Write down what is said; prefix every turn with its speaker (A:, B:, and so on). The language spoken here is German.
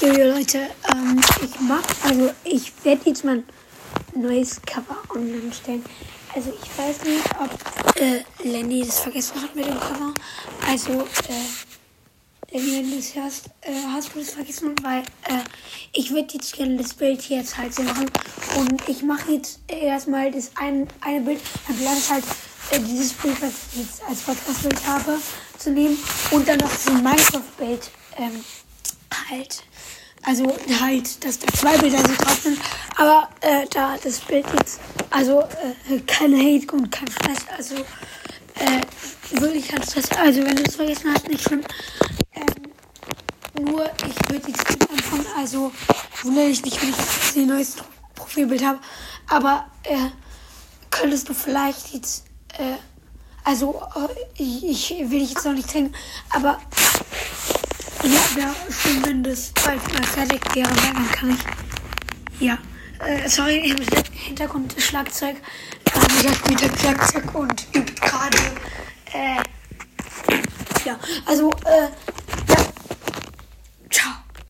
A: Jojo Leute, ähm, ich mach, also ich werde jetzt mein neues Cover online stellen. Also ich weiß nicht, ob äh, Lenny das vergessen hat mit dem Cover. Also, äh, Lenny, wenn du es hörst, äh, hast du das vergessen, weil äh, ich würde jetzt gerne das Bild hier jetzt halt so machen. Und ich mache jetzt erstmal das ein, eine Bild, dann plane ich halt äh, dieses Bild, was ich jetzt als Podcast-Bild habe, zu nehmen. Und dann noch ein Minecraft-Bild ähm, halt. Also halt, dass da zwei Bilder so drauf sind. Aber äh, da das Bild jetzt, also äh, kein Hate und kein Stress. Also äh, wirklich kein Stress. Also wenn du es vergessen hast, nicht schlimm. Ähm, nur ich würde jetzt nicht anfangen. Also wundere dich nicht, wenn ich jetzt ein neues Profilbild habe. Aber äh, könntest du vielleicht jetzt, äh, also äh, ich, ich will dich jetzt noch nicht zwingen, aber ja, wäre schön, wenn das bald dann kann ich. Ja. Äh, sorry, im Hintergrund ist Schlagzeug. Ähm, der spielt das Schlagzeug und übt gerade. Äh, ja, also, äh,